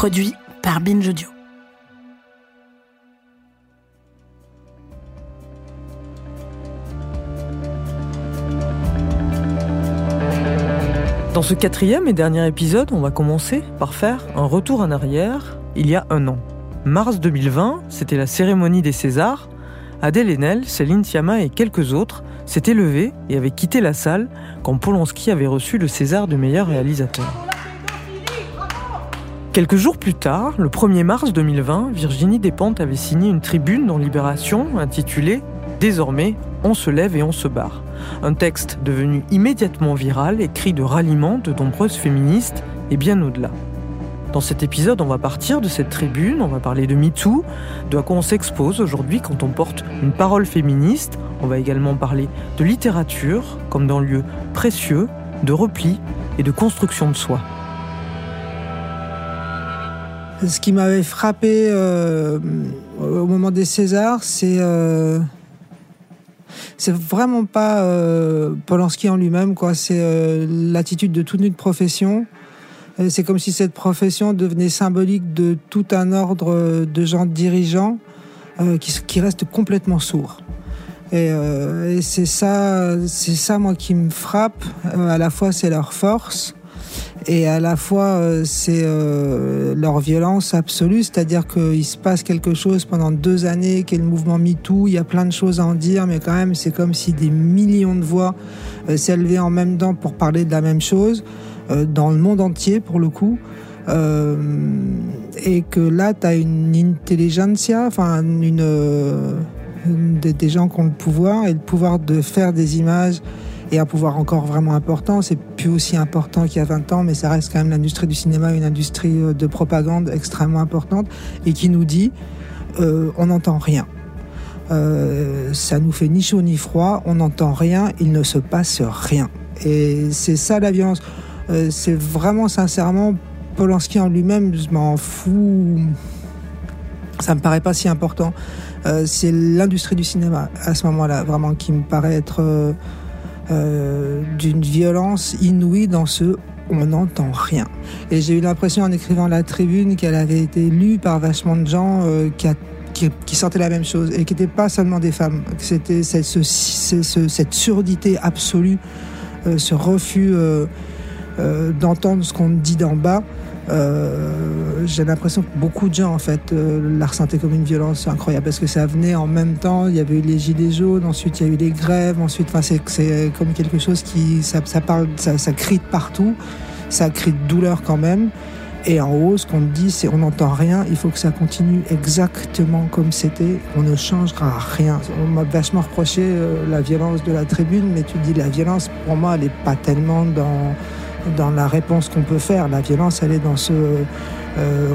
Produit par Binge Audio. Dans ce quatrième et dernier épisode, on va commencer par faire un retour en arrière il y a un an. Mars 2020, c'était la cérémonie des Césars. Adèle Haenel, Céline Sciamma et quelques autres s'étaient levés et avaient quitté la salle quand Polanski avait reçu le César de meilleur réalisateur. Quelques jours plus tard, le 1er mars 2020, Virginie Despentes avait signé une tribune dans Libération intitulée Désormais, on se lève et on se barre. Un texte devenu immédiatement viral, écrit de ralliement de nombreuses féministes et bien au-delà. Dans cet épisode, on va partir de cette tribune, on va parler de MeToo, de à quoi on s'expose aujourd'hui quand on porte une parole féministe. On va également parler de littérature, comme dans lieu précieux, de repli et de construction de soi. Ce qui m'avait frappé euh, au moment des Césars, c'est euh, c'est vraiment pas euh, Polanski en lui-même, quoi. C'est euh, l'attitude de toute une profession. Euh, C'est comme si cette profession devenait symbolique de tout un ordre de gens dirigeants euh, qui, qui restent complètement sourds. Et, et c'est ça, c'est ça moi qui me frappe. À la fois, c'est leur force et à la fois euh, c'est euh, leur violence absolue, c'est-à-dire qu'il se passe quelque chose pendant deux années, qui est le mouvement MeToo, il y a plein de choses à en dire, mais quand même c'est comme si des millions de voix euh, s'élevaient en même temps pour parler de la même chose, dans le monde entier pour le coup. Et que là, tu as une intelligentsia, enfin une, des, des gens qui ont le pouvoir, et le pouvoir de faire des images et un pouvoir encore vraiment important. C'est plus aussi important qu'il y a 20 ans, mais ça reste quand même l'industrie du cinéma, une industrie euh, de propagande extrêmement importante et qui nous dit euh, on n'entend rien. Euh, ça nous fait ni chaud ni froid, on n'entend rien, il ne se passe rien. Et c'est ça la violence. C'est vraiment sincèrement Polanski en lui-même, je m'en fous. Ça me paraît pas si important. C'est l'industrie du cinéma à ce moment-là, vraiment, qui me paraît être euh, d'une violence inouïe dans ce on n'entend rien. Et j'ai eu l'impression en écrivant la tribune qu'elle avait été lue par vachement de gens euh, qui, qui, sentaient la même chose et qui n'étaient pas seulement des femmes. C'était cette, ce- ce- ce- cette surdité absolue, euh, ce refus d'entendre ce qu'on dit d'en bas. Euh, j'ai l'impression que beaucoup de gens en fait euh, la ressentaient comme une violence incroyable parce que ça venait en même temps. Il y avait eu les gilets jaunes, ensuite il y a eu les grèves, ensuite, enfin c'est comme quelque chose qui ça, ça parle, ça, ça crie de partout, ça crie de douleur quand même. Et en haut, ce qu'on dit, c'est on n'entend rien. Il faut que ça continue exactement comme c'était. On ne changera rien. On m'a vachement reproché euh, la violence de la tribune, mais tu dis la violence pour moi, elle n'est pas tellement dans dans la réponse qu'on peut faire. La violence, elle est dans ce euh,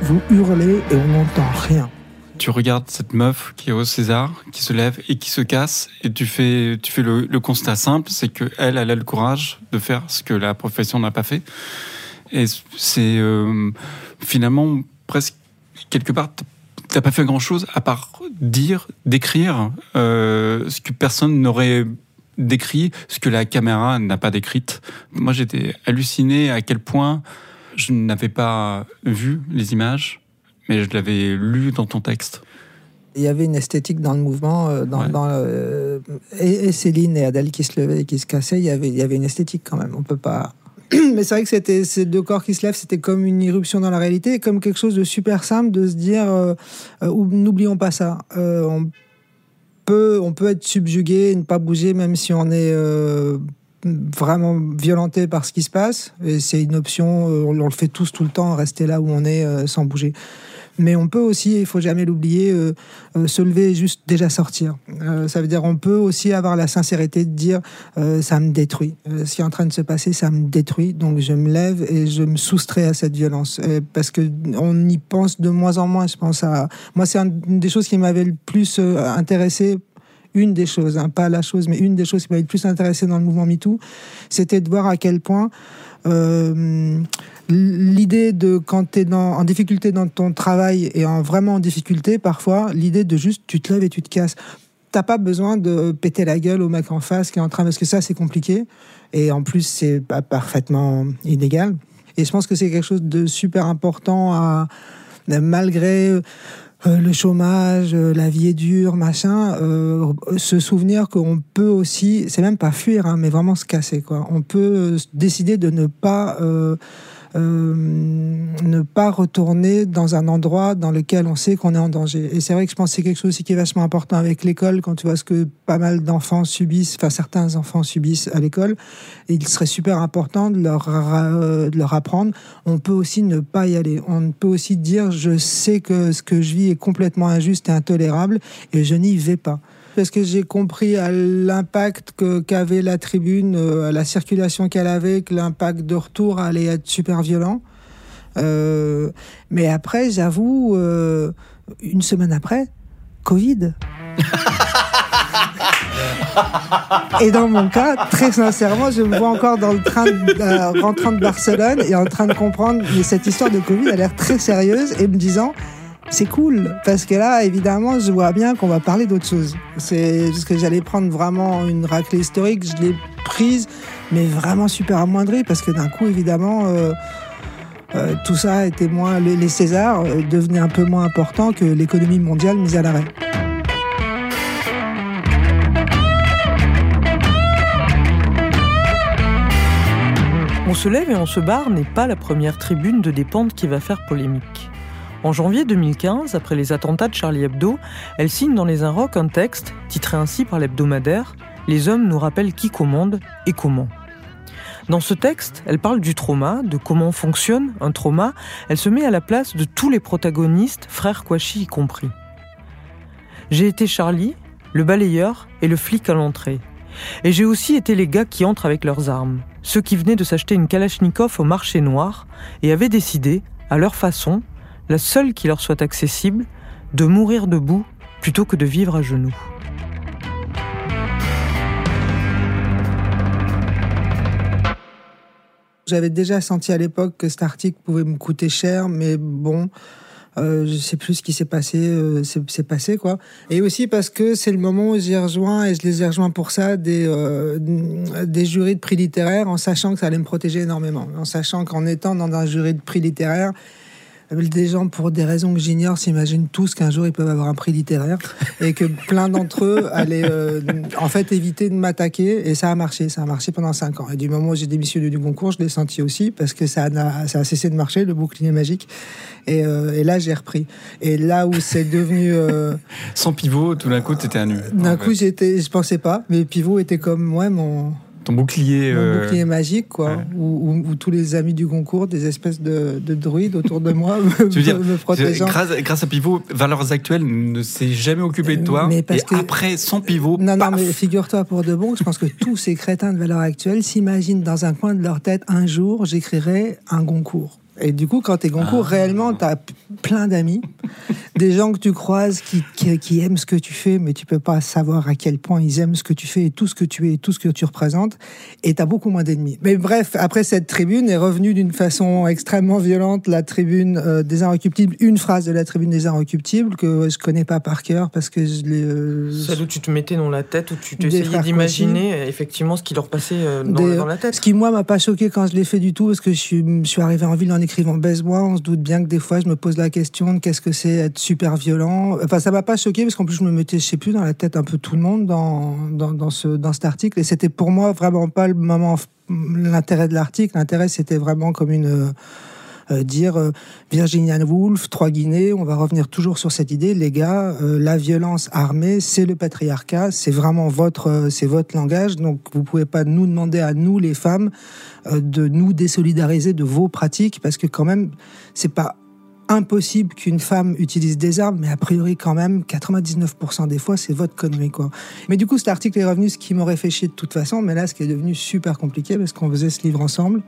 vous, hurlez et on n'entend rien. tu regardes cette meuf qui est au César, qui se lève et qui se casse, et tu fais, tu fais le, constat simple, c'est que elle, elle a le courage de faire ce que la profession n'a pas fait. Et c'est euh, finalement presque quelque part, t'as pas fait grand chose à part dire, décrire euh, ce que personne n'aurait décrit, ce que la caméra n'a pas décrite. Moi, j'étais halluciné à quel point je n'avais pas vu les images, mais je l'avais lu dans ton texte. Il y avait une esthétique dans le mouvement, euh, dans, euh, et, Céline et Adèle qui se levaient et qui se cassaient, il y avait, il y avait une esthétique quand même. On peut pas. Mais c'est vrai que c'était ces deux corps qui se lèvent, c'était comme une irruption dans la réalité, comme quelque chose de super simple de se dire, euh, n'oublions pas ça. on on peut être subjugué, ne pas bouger, même si on est vraiment violenté par ce qui se passe. Et c'est une option, euh, on, le fait tous tout le temps, rester là où on est euh, sans bouger. Mais on peut aussi, il faut jamais l'oublier, euh, se lever et juste déjà sortir. ça veut dire on peut aussi avoir la sincérité de dire ça me détruit. ce qui est en train de se passer, ça me détruit. Donc je me lève et je me soustrais à cette violence parce que on y pense de moins en moins. Je pense à moi, c'est une des choses qui m'avait le plus intéressé une des choses, hein, pas la chose, mais une des choses qui m'avait le plus intéressé dans le mouvement MeToo, c'était de voir à quel point euh, l'idée de quand tu es en difficulté dans ton travail et en vraiment en difficulté, parfois, l'idée de juste tu te lèves et tu te casses. T'as pas besoin de péter la gueule au mec en face qui est en train, parce que ça c'est compliqué et en plus c'est pas parfaitement illégal. Et je pense que c'est quelque chose de super important à malgré euh, le chômage, euh, la vie est dure, machin, euh, se souvenir qu'on peut aussi, c'est même pas fuir, hein, mais vraiment se casser. Quoi. On peut décider de ne pas ne pas retourner dans un endroit dans lequel on sait qu'on est en danger. Et c'est vrai que je pense que c'est quelque chose aussi qui est vachement important avec l'école, quand tu vois ce que pas mal d'enfants subissent, enfin certains enfants subissent à l'école, il serait super important de leur, euh, de leur apprendre, on peut aussi ne pas y aller. On peut aussi dire, je sais que ce que je vis est complètement injuste et intolérable, et je n'y vais pas parce que j'ai compris à l'impact qu'avait la tribune, euh, la circulation qu'elle avait, que l'impact de retour allait être super violent. Euh, mais après, j'avoue, euh, une semaine après, Covid. et dans mon cas, très sincèrement, je me vois encore dans le train de, rentrant de Barcelone et en train de comprendre que cette histoire de Covid a l'air très sérieuse et me disant c'est cool parce que là, évidemment, je vois bien qu'on va parler d'autre chose. C'est parce que j'allais prendre vraiment une raclée historique, je l'ai prise, mais vraiment super amoindrie parce que d'un coup, évidemment, euh, euh, tout ça était moins. Les, Césars euh, devenaient un peu moins importants que l'économie mondiale mise à l'arrêt. On se lève et on se barre n'est pas la première tribune de dépente qui va faire polémique. En janvier 2015, après les attentats de Charlie Hebdo, elle signe dans les Inrocks un texte, titré ainsi par l'hebdomadaire Les hommes nous rappellent qui commande et comment. Dans ce texte, elle parle du trauma, de comment fonctionne un trauma. Elle se met à la place de tous les protagonistes, frères Kouachi y compris. J'ai été Charlie, le balayeur et le flic à l'entrée. Et j'ai aussi été les gars qui entrent avec leurs armes, ceux qui venaient de s'acheter une Kalachnikov au marché noir et avaient décidé, à leur façon, la seule qui leur soit accessible, de mourir debout plutôt que de vivre à genoux. J'avais déjà senti à l'époque que cet article pouvait me coûter cher, mais bon, euh, je sais plus ce qui s'est passé, euh, c'est passé quoi. Et aussi parce que c'est le moment où j'ai rejoint et je les ai rejoints pour ça des euh, des jurys de prix littéraires, en sachant que ça allait me protéger énormément, en sachant qu'en étant dans un jury de prix littéraire, des gens, pour des raisons que j'ignore, s'imaginent tous qu'un jour ils peuvent avoir un prix littéraire et que plein d'entre eux allaient euh, en fait éviter de m'attaquer. Et ça a marché, ça a marché pendant cinq ans. Et du moment où j'ai démissionné du concours, je l'ai senti aussi parce que ça a, ça a cessé de marcher, le bouclier magique. Et, euh, et là, j'ai repris. Et là où c'est devenu. Euh, Sans pivot, tout d'un coup, tu étais à nu. D'un coup, j'étais, je pensais pas, mais pivot était comme moi, mon ton bouclier. Mon bouclier magique, quoi. Où, tous les amis du concours, des espèces de, druides autour de moi, me, tu veux dire, me protégeant. Grâce, à Pivot, Valeurs Actuelles ne s'est jamais occupé de toi. Mais parce et après, sans Pivot. Non, non, mais figure-toi pour de bon, je pense que tous ces crétins de Valeurs Actuelles s'imaginent dans un coin de leur tête, un jour, j'écrirai un concours. Et du coup, quand tu es Goncourt, ah. réellement, tu as plein d'amis. des gens que tu croises qui, qui, qui, aiment ce que tu fais, mais tu peux pas savoir à quel point ils aiment ce que tu fais et tout ce que tu es et tout ce que tu représentes. Et tu as beaucoup moins d'ennemis. Mais bref, après cette tribune est revenue d'une façon extrêmement violente, la tribune euh, des Inrecuptibles, une phrase de la tribune des Inrecuptibles que je connais pas par cœur parce que je l'ai. Euh, Celle où tu te mettais dans la tête, où tu t'essayais d'imaginer effectivement ce qui leur passait euh, dans, dans, la tête. Ce qui, moi, m'a pas choqué quand je l'ai fait du tout, parce que je suis, je suis arrivé en ville en écrivant Baise-moi. On se doute bien que des fois, je me pose la question de qu'est-ce que c'est être super violent. Enfin, ça m'a pas choqué, parce qu'en plus, je me mettais, je sais plus, dans la tête un peu tout le monde dans, dans, ce, dans cet article. Et c'était pour moi vraiment pas le moment, l'intérêt de l'article. L'intérêt, c'était vraiment comme une dire euh, Virginia Woolf, trois Guinées, on va revenir toujours sur cette idée, les gars, euh, la violence armée, c'est le patriarcat, c'est vraiment votre, c'est votre langage, donc vous pouvez pas nous demander à nous les femmes de nous désolidariser de vos pratiques, parce que quand même, c'est pas impossible qu'une femme utilise des armes, mais a priori quand même, 99% des fois, c'est votre connerie, quoi. Mais du coup, cet article est revenu, ce qui m'aurait fait chier de toute façon, mais là, ce qui est devenu super compliqué, parce qu'on faisait ce livre ensemble.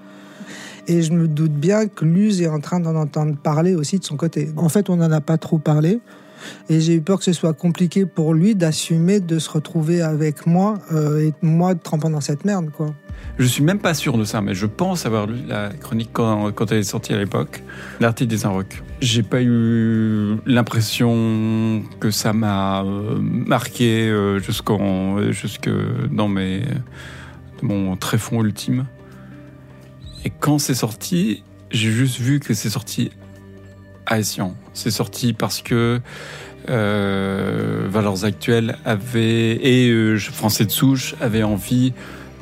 Et je me doute bien que Luz est en train d'en entendre parler aussi de son côté. En fait, on n'en a pas trop parlé. Et j'ai eu peur que ce soit compliqué pour lui d'assumer de se retrouver avec moi euh, et moi trempant dans cette merde, quoi. Je suis même pas sûr de ça, mais je pense avoir lu la chronique quand, elle est sortie à l'époque, l'article des Inrocks. J'ai pas eu l'impression que ça m'a euh, marqué euh, jusqu'en, jusque dans mes, mon tréfonds ultime. Et quand c'est sorti, j'ai juste vu que c'est sorti à. C'est sorti parce que euh, Valeurs Actuelles avait, et euh, Français de souche avaient envie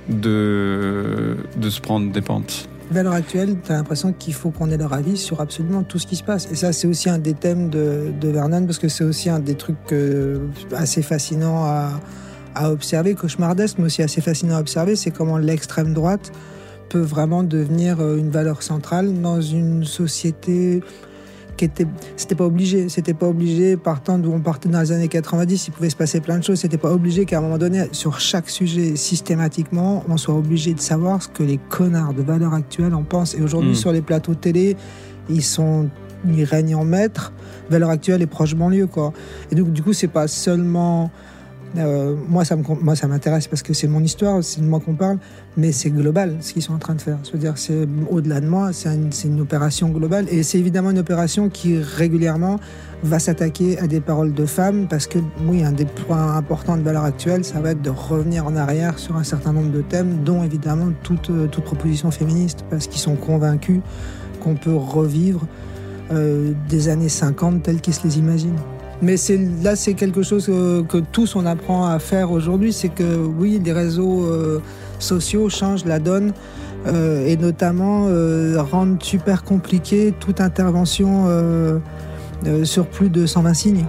de, de se prendre des pentes. Valeurs Actuelles, tu as l'impression qu'il faut qu'on ait leur avis sur absolument tout ce qui se passe. Et ça, c'est aussi un des thèmes de, de Vernon, parce que c'est aussi un des trucs euh, assez fascinants à, à observer, cauchemardesque, mais aussi assez fascinant à observer, c'est comment l'extrême droite peut vraiment devenir euh, une valeur centrale dans une société qui était c'était pas obligé c'était pas obligé partant d'où on partait dans les années 90 il pouvait se passer plein de choses c'était pas obligé qu'à un moment donné sur chaque sujet systématiquement on soit obligé de savoir ce que les connards de valeur actuelle en pensent. Et aujourd'hui mmh. sur les plateaux de télé ils sont ils règnent en maître. Valeur actuelle est proche banlieue quoi. Et donc du coup c'est pas seulement euh, moi, ça me, ça m'intéresse parce que c'est mon histoire, c'est de moi qu'on parle, mais c'est global ce qu'ils sont en train de faire. Je veux dire, c'est au-delà de moi, c'est une, une, opération globale et c'est évidemment une opération qui régulièrement va s'attaquer à des paroles de femmes parce que, oui, un des points importants de valeur actuelle, ça va être de revenir en arrière sur un certain nombre de thèmes, dont évidemment toute, euh, toute proposition féministe, parce qu'ils sont convaincus qu'on peut revivre euh, des années 50 telles qu'ils se les imaginent. Mais c'est là, c'est quelque chose que, que, tous on apprend à faire aujourd'hui, c'est que oui, les réseaux euh, sociaux changent la donne euh, et notamment euh, rendent super compliqué toute intervention euh, sur plus de 120 signes.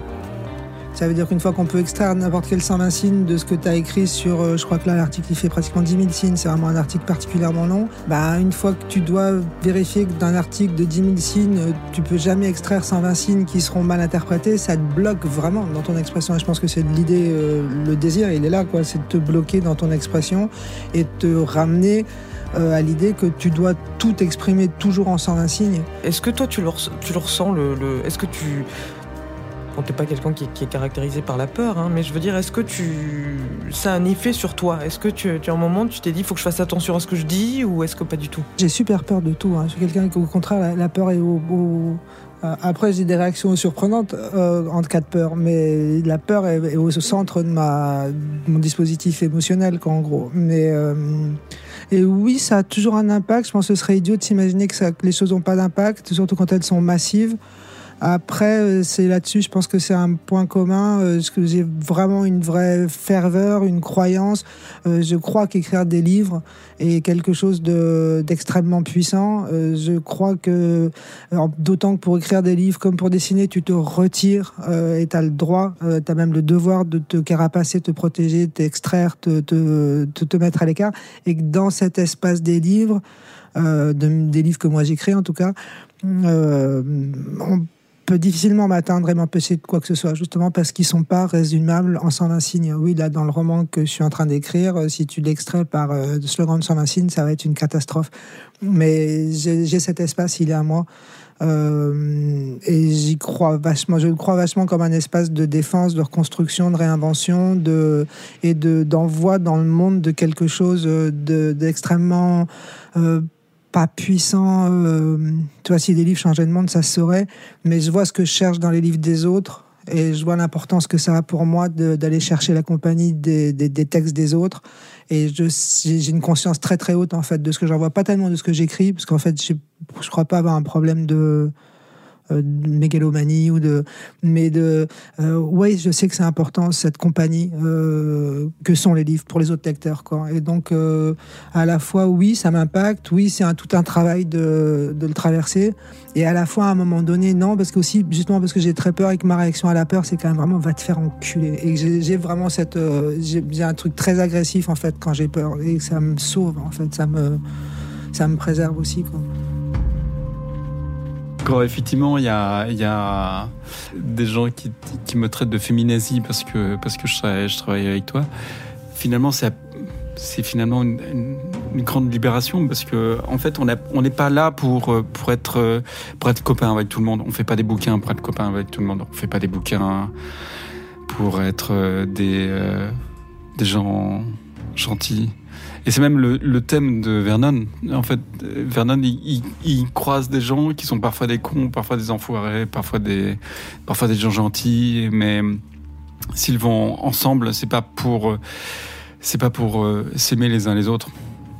Ça veut dire qu'une fois qu'on peut extraire n'importe quel 120 signes de ce que tu as écrit sur, euh, je crois que là l'article il fait pratiquement 10 000 signes, c'est vraiment un article particulièrement long, bah, une fois que tu dois vérifier que d'un article de 10 000 signes, tu peux jamais extraire 120 signes qui seront mal interprétés, ça te bloque vraiment dans ton expression. Et je pense que c'est l'idée, euh, le désir, il est là, quoi, c'est de te bloquer dans ton expression et de te ramener euh, à l'idée que tu dois tout exprimer toujours en 120 signes. Est-ce que toi tu le, tu le ressens le... Est-ce que tu Bon, t'es pas quelqu'un qui, est caractérisé par la peur, hein, mais je veux dire, est-ce que tu, ça a un effet sur toi? Est-ce que tu, tu, as un moment, tu t'es dit, il faut que je fasse attention à ce que je dis, ou est-ce que pas du tout? J'ai super peur de tout. Hein. Je suis quelqu'un qui, au contraire, la, peur est au, au... Après, j'ai des réactions surprenantes euh, en cas de peur, mais la peur est, au centre de, ma, mon dispositif émotionnel, quoi, en gros. Mais euh, et oui, ça a toujours un impact. Je pense que ce serait idiot de s'imaginer que les choses n'ont pas d'impact, surtout quand elles sont massives. Après, c'est là-dessus, je pense que c'est un point commun, euh, parce j'ai vraiment une vraie ferveur, une croyance. Euh, je crois qu'écrire des livres est quelque chose d'extrêmement puissant. Euh, je crois que, d'autant que pour écrire des livres comme pour dessiner, tu te retires et tu as le droit, tu as même le devoir de te carapacer, te protéger, t'extraire, te, te, mettre à l'écart. Et que dans cet espace des livres, de, des livres que moi j'écris en tout cas, on peut difficilement m'atteindre et m'empêcher de quoi que ce soit, justement parce qu'ils sont pas résumables en 120 signes. Oui, là, dans le roman que je suis en train d'écrire, euh, si tu l'extrais par euh, le slogan de 120 signes, ça va être une catastrophe. Mais j'ai cet espace, il est à moi. Euh, et j'y crois vachement. Je le crois vachement comme un espace de défense, de reconstruction, de réinvention, de et de d'envoi dans le monde de quelque chose d'extrêmement euh, pas puissant. Euh, tu vois, si des livres changeaient de monde, ça se saurait. Mais je vois ce que je cherche dans les livres des autres et je vois l'importance que ça a pour moi d'aller chercher la compagnie des, des, des, textes des autres. Et j'ai une conscience très très haute en fait de ce que j'en vois, pas tellement de ce que j'écris, parce qu'en fait, je crois pas avoir un problème de euh, de mégalomanie ou de mais de euh, je sais que c'est important cette compagnie euh, que sont les livres pour les autres lecteurs quoi. Et donc à la fois oui ça m'impacte oui c'est un tout un travail de, de, le traverser. Et à la fois à un moment donné non parce que aussi justement parce que j'ai très peur et que ma réaction à la peur c'est quand même vraiment va te faire enculer. Et j'ai vraiment cette j'ai un truc très agressif en fait quand j'ai peur. Et ça me sauve en fait ça me ça me préserve aussi quoi. Quand effectivement il y a, des gens qui, me traitent de féminazie parce que, je, travaille, avec toi, finalement c'est finalement une, grande libération parce que en fait on n'est pas là pour être pour copain avec tout le monde. On fait pas des bouquins pour être copain avec tout le monde. On fait pas des bouquins pour être des euh, des gens gentils et c'est même le, thème de Vernon. En fait, Vernon, il, il, croise des gens qui sont parfois des cons, parfois des enfoirés, parfois des, parfois des gens gentils, mais s'ils vont ensemble, c'est pas pour, c'est pas pour euh, s'aimer les uns les autres.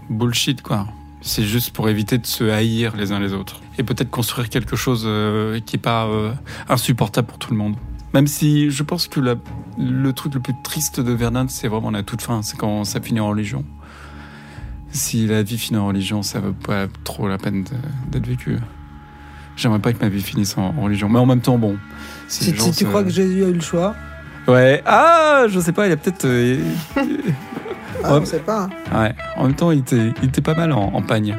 Bullshit, quoi. C'est juste pour éviter de se haïr les uns les autres. Et peut-être construire quelque chose euh, qui est pas euh, insupportable pour tout le monde. Même si je pense que le truc le plus triste de Vernon, c'est vraiment la toute fin, c'est quand ça finit en religion si la vie finit en religion, ça vaut pas trop la peine d'être vécu. J'aimerais pas que ma vie finisse en, religion. Mais en même temps, bon. Si, tu crois que Jésus a eu le choix? Ouais. Ah, je sais pas, il a peut-être. Euh, ah, on sait pas. Hein. Ouais. En même temps, il était, il était pas mal en, en pagne.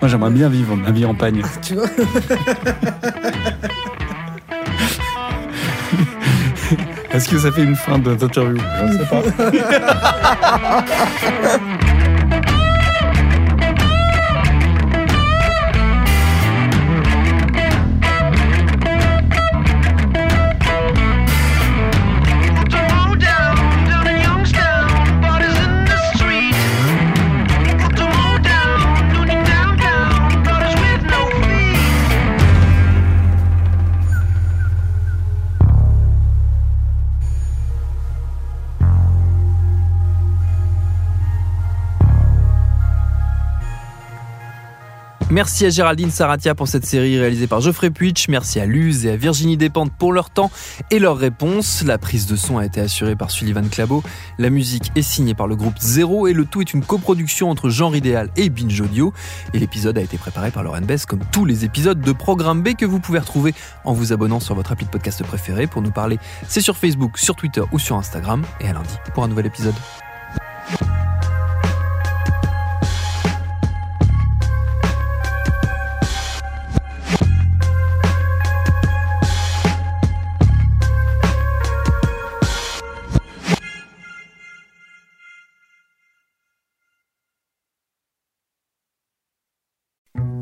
Moi, j'aimerais bien vivre ma vie en pagne. tu vois Est-ce que ça fait une fin d'interview? Je sais pas. Merci à Géraldine Saratia pour cette série réalisée par Geoffrey Puitch. Merci à Luz et à Virginie Despentes pour leur temps et leurs réponses. La prise de son a été assurée par Sullivan Clabot. La musique est signée par le groupe Zéro et le tout est une coproduction entre Genre Idéal et Binge Audio. Et l'épisode a été préparé par Lauren Bess comme tous les épisodes de Programme B que vous pouvez retrouver en vous abonnant sur votre appli de podcast préféré. Pour nous parler, c'est sur Facebook, sur Twitter ou sur Instagram. Et à lundi pour un nouvel épisode.